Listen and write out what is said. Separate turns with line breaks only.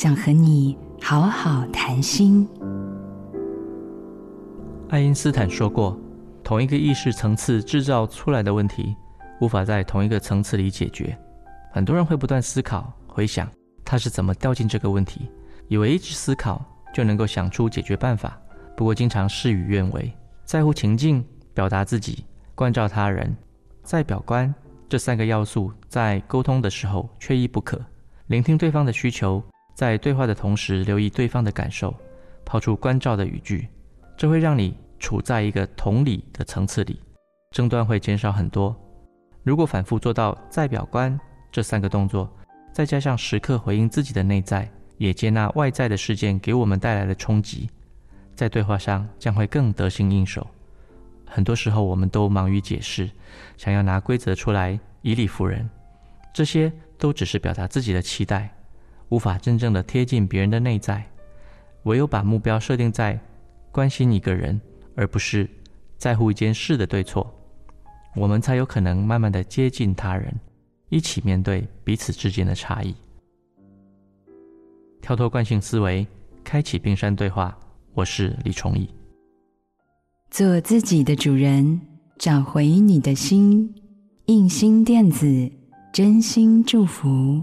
想和你好好谈心。
爱因斯坦说过：“同一个意识层次制造出来的问题，无法在同一个层次里解决。”很多人会不断思考、回想他是怎么掉进这个问题，以为一直思考就能够想出解决办法。不过，经常事与愿违，在乎情境、表达自己、关照他人，在表观这三个要素在沟通的时候缺一不可。聆听对方的需求。在对话的同时，留意对方的感受，抛出关照的语句，这会让你处在一个同理的层次里，争端会减少很多。如果反复做到在表观这三个动作，再加上时刻回应自己的内在，也接纳外在的事件给我们带来的冲击，在对话上将会更得心应手。很多时候，我们都忙于解释，想要拿规则出来以理服人，这些都只是表达自己的期待。无法真正的贴近别人的内在，唯有把目标设定在关心一个人，而不是在乎一件事的对错，我们才有可能慢慢的接近他人，一起面对彼此之间的差异。跳脱惯性思维，开启冰山对话。我是李崇义，
做自己的主人，找回你的心。印心电子，真心祝福。